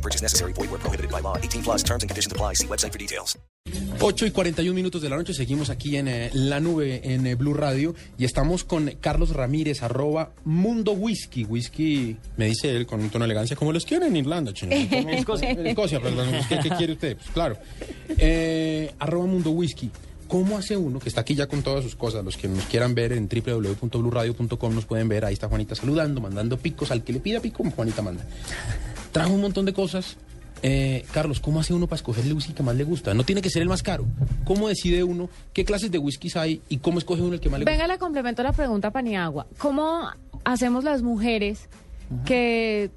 No purchase necessary. Void where prohibited by law. 18 plus terms and conditions apply. See website for details. 8 y 41 minutos de la noche, seguimos aquí en eh, la nube en eh, Blue Radio y estamos con Carlos Ramírez, arroba Mundo Whisky. Whisky, me dice él con un tono de elegancia, como los quieren en Irlanda, chino. En Escocia, en Escocia, perdón. ¿Qué, qué quiere usted? Pues claro. Eh, arroba Mundo Whisky. ¿Cómo hace uno, que está aquí ya con todas sus cosas, los que nos quieran ver en www.bluradio.com nos pueden ver, ahí está Juanita saludando, mandando picos, al que le pida pico, Juanita manda. Trajo un montón de cosas. Eh, Carlos, ¿cómo hace uno para escoger el whisky que más le gusta? No tiene que ser el más caro. ¿Cómo decide uno qué clases de whiskies hay y cómo escoge uno el que más le gusta? Venga, le complemento la pregunta, Paniagua. ¿Cómo hacemos las mujeres que,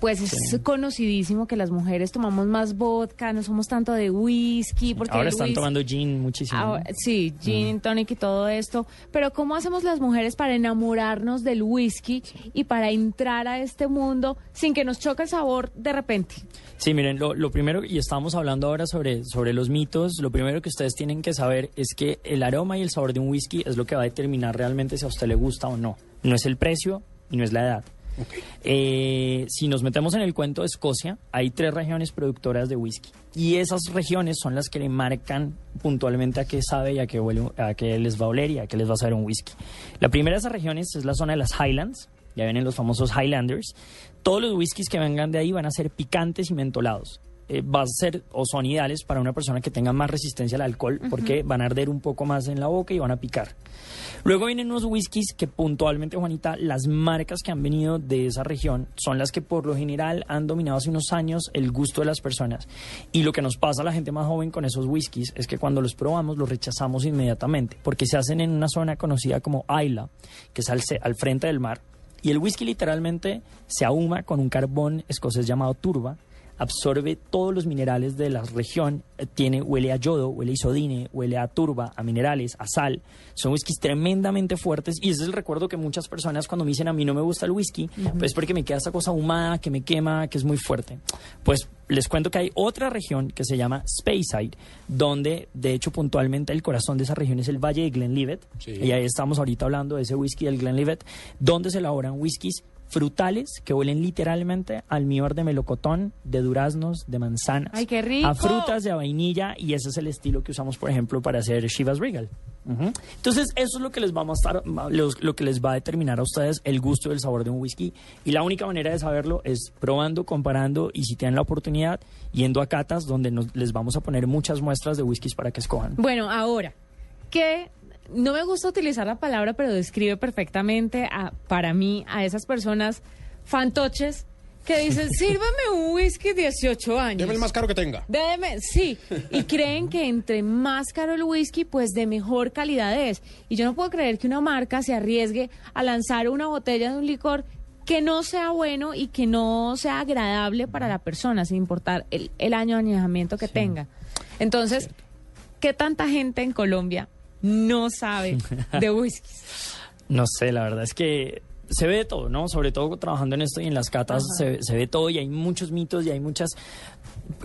pues es conocidísimo que las mujeres tomamos más vodka, no somos tanto de whisky? Porque Ahora están whisky- tomando gin muchísimo. Ahora- sí, gin, tonic y todo esto. Pero ¿cómo hacemos las mujeres para enamorarnos del whisky y para entrar a este mundo sin que nos choque el sabor de repente? Sí, miren, lo, lo primero, y estamos hablando ahora sobre, sobre los mitos, lo primero que ustedes tienen que saber es que el aroma y el sabor de un whisky es lo que va a determinar realmente si a usted le gusta o no. No es el precio y no es la edad. Eh, si nos metemos en el cuento de Escocia, hay tres regiones productoras de whisky. Y esas regiones son las que le marcan puntualmente a qué sabe y a qué, huele, les va a oler y a qué les va a saber un whisky. La primera de esas regiones es la zona de las Highlands. Ya vienen los famosos Highlanders. Todos los whiskies que vengan de ahí van a ser picantes y mentolados. Eh, va a ser o son ideales para una persona que tenga más resistencia al alcohol porque van a arder un poco más en la boca y van a picar. Luego vienen unos whiskies que puntualmente, Juanita, las marcas que han venido de esa región son las que por lo general han dominado hace unos años el gusto de las personas. Y lo que nos pasa a la gente más joven con esos whiskies es que cuando los probamos los rechazamos inmediatamente porque se hacen en una zona conocida como Isla, que es al frente del mar. Y el whisky literalmente se ahuma con un carbón escocés llamado turba absorbe todos los minerales de la región, eh, tiene, huele a yodo, huele a isodine, huele a turba, a minerales, a sal. Son whiskies tremendamente fuertes y ese es el recuerdo que muchas personas cuando me dicen a mí no me gusta el whisky, pues porque me queda esa cosa ahumada, que me quema, que es muy fuerte. Pues les cuento que hay otra región que se llama Speyside, donde de hecho puntualmente el corazón de esa región es el Valle de Glenlivet, Sí. y ahí estamos ahorita hablando de ese whisky del Glenlivet, donde se elaboran whiskies frutales que huelen literalmente al almíbar de melocotón, de duraznos, de manzanas, ¡Ay, qué rico! a frutas, de vainilla y ese es el estilo que usamos, por ejemplo, para hacer Chivas Regal. Entonces, eso es lo que les va a mostrar, lo que les va a determinar a ustedes el gusto y el sabor de un whisky. Y la única manera de saberlo es probando, comparando y si tienen la oportunidad, yendo a catas donde nos- les vamos a poner muchas muestras de whiskies para que escojan. Bueno, ahora, que no me gusta utilizar la palabra, pero describe perfectamente a, para mí a esas personas fantoches que dicen, sírvame un whisky 18 años. Deme el más caro que tenga. Deme, sí. Y creen que entre más caro el whisky, pues de mejor calidad es. Y yo no puedo creer que una marca se arriesgue a lanzar una botella de un licor que no sea bueno y que no sea agradable para la persona, sin importar el, el año de añejamiento que tenga. Entonces, ¿qué tanta gente en Colombia no sabe de whiskies? No sé, la verdad es que se ve de todo, ¿no? Sobre todo trabajando en esto y en las catas se, se ve todo y hay muchos mitos y hay muchos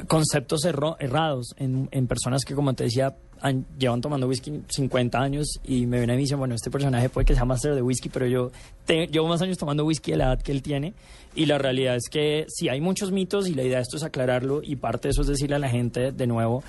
conceptos erro- errados en, en personas que, como te decía, han- llevan tomando whisky 50 años y me ven a mí y dicen, bueno, este personaje puede que sea máster de whisky, pero yo te- llevo más años tomando whisky de la edad que él tiene y la realidad es que sí, hay muchos mitos y la idea de esto es aclararlo y parte de eso es decirle a la gente de nuevo,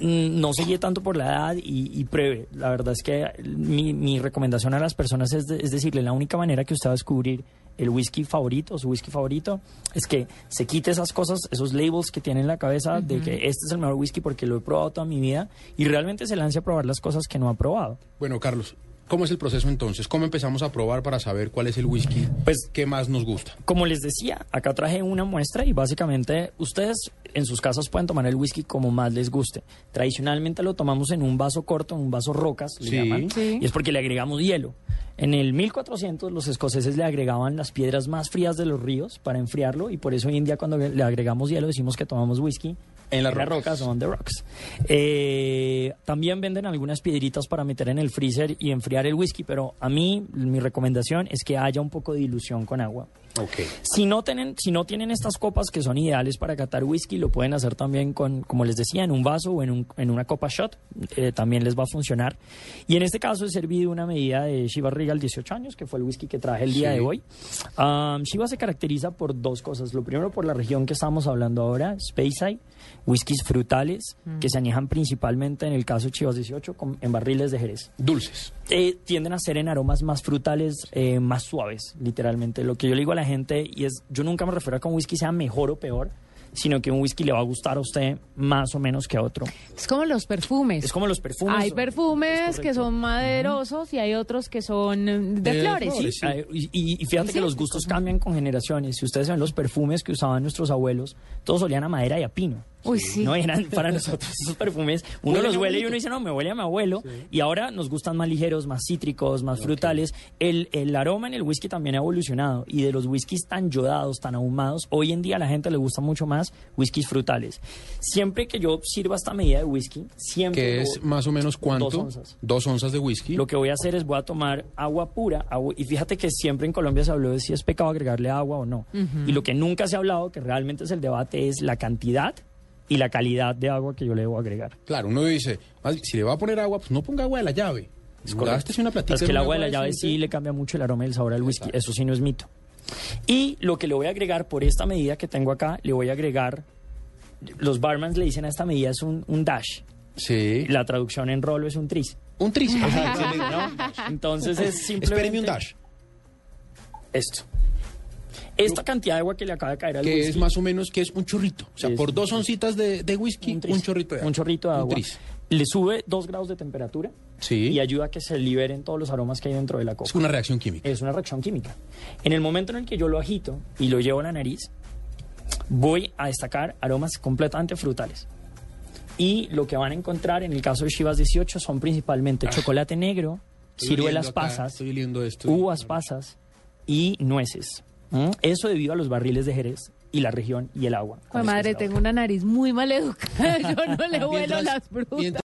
mm, no se guíe tanto por la edad y, y pruebe. La verdad es que mi, mi recomendación a las personas es, de- es decirle, la única manera que usted va a descubrir el whisky favorito, su whisky favorito, es que se quite esas cosas, esos labels que tiene en la cabeza de que este es el mejor whisky porque lo he probado toda mi vida y realmente se lance a probar las cosas que no ha probado. Bueno, Carlos, ¿cómo es el proceso entonces? ¿Cómo empezamos a probar para saber cuál es el whisky Pues- que más nos gusta? Como les decía, acá traje una muestra y básicamente ustedes en sus casas pueden tomar el whisky como más les guste. Tradicionalmente lo tomamos en un vaso corto, en un vaso rocas, le Sí. llaman, Sí. y es porque le agregamos hielo. En el 1400 los escoceses le agregaban las piedras más frías de los ríos para enfriarlo y por eso hoy en día cuando le agregamos hielo decimos que tomamos whisky En las rocas. rocas. son The Rocks. Eh, también venden algunas piedritas para meter en el freezer y enfriar el whisky, pero a mí mi recomendación es que haya un poco de dilución con agua. Si no tienen, si no tienen estas copas que son ideales para catar whisky, lo pueden hacer también con, como les decía, en un vaso o en, un- en una copa shot. eh, también les va a funcionar. Y en este caso he servido una medida de Shiva Regal 18 años, que fue el whisky que traje el día Sí. de hoy. Um, Shiva se caracteriza por dos cosas. Lo primero, por la región que estamos hablando ahora, Speyside, whiskies frutales, que se añejan principalmente en el caso de Chivas 18 con- en barriles de Jerez Dulces. eh, tienden a ser en aromas más frutales, eh, más suaves, literalmente. Lo que yo le digo a la gente, y es, yo nunca me refiero a que un whisky sea mejor o peor, sino que un whisky le va a gustar a usted más o menos que a otro. Es como los perfumes. Es como los perfumes. hay Es perfumes que son maderosos y hay otros que son eh, de, De flores. flores. ¿sí? Ay, Y, y- y fíjate Sí, que los gustos cambian con generaciones. Si ustedes ven los perfumes que usaban nuestros abuelos, todos olían a madera y a pino. Uy, sí. No eran para nosotros esos perfumes. Uno los huele y uno dice, no, me huele a mi abuelo. Y ahora nos gustan más ligeros, más cítricos, más frutales. El, el aroma en el whisky también ha evolucionado. Y de los whiskies tan yodados, tan ahumados, hoy en día a la gente le gusta mucho más whiskies frutales. Siempre que yo sirva esta medida de whisky, siempre... Que es más o menos cuánto. Dos onzas. Dos onzas de whisky. Lo que voy a hacer es voy a tomar agua pura. agua- y fíjate que siempre en Colombia se habló de si es pecado agregarle agua o no. Y lo que nunca se ha hablado, que realmente es el debate, es la cantidad y la calidad de agua que yo le debo agregar. Claro, uno dice, "Ah, si le va a poner agua, pues no ponga agua de la llave. Gástese una platica. Es que el agua de la llave sí le cambia mucho el aroma y el sabor al whisky. Eso sí no es mito. Y lo que le voy a agregar por esta medida que tengo acá, le voy a agregar. Los barmans le dicen a esta medida es un, un dash. Sí. La traducción en rolo es un tris. Un tris. ¿no? Entonces es simplemente. Espéreme un dash. Esto. Esta cantidad de agua que le acaba de caer al Que whisky. es más o menos que es un chorrito. O sea, por un dos oncitas de, de whisky, un, tris. chorrito de agua. Un chorrito de Un agua. tris. Le sube dos grados de temperatura Sí. y ayuda a que se liberen todos los aromas que hay dentro de la copa. Es una reacción química. Es una reacción química. En el momento en el que yo lo agito y lo llevo a la nariz, voy a destacar aromas completamente frutales. Y lo que van a encontrar en el caso de Chivas 18 son principalmente chocolate negro, Ah. Ciruelas acá, pasas, Estoy oliendo esto. uvas pasas y nueces. ¿Mm? Eso debido a los barriles de Jerez y la región y el agua. Pues madre, tengo una nariz muy mal educada. Yo no le vuelo Mientras- las frutas.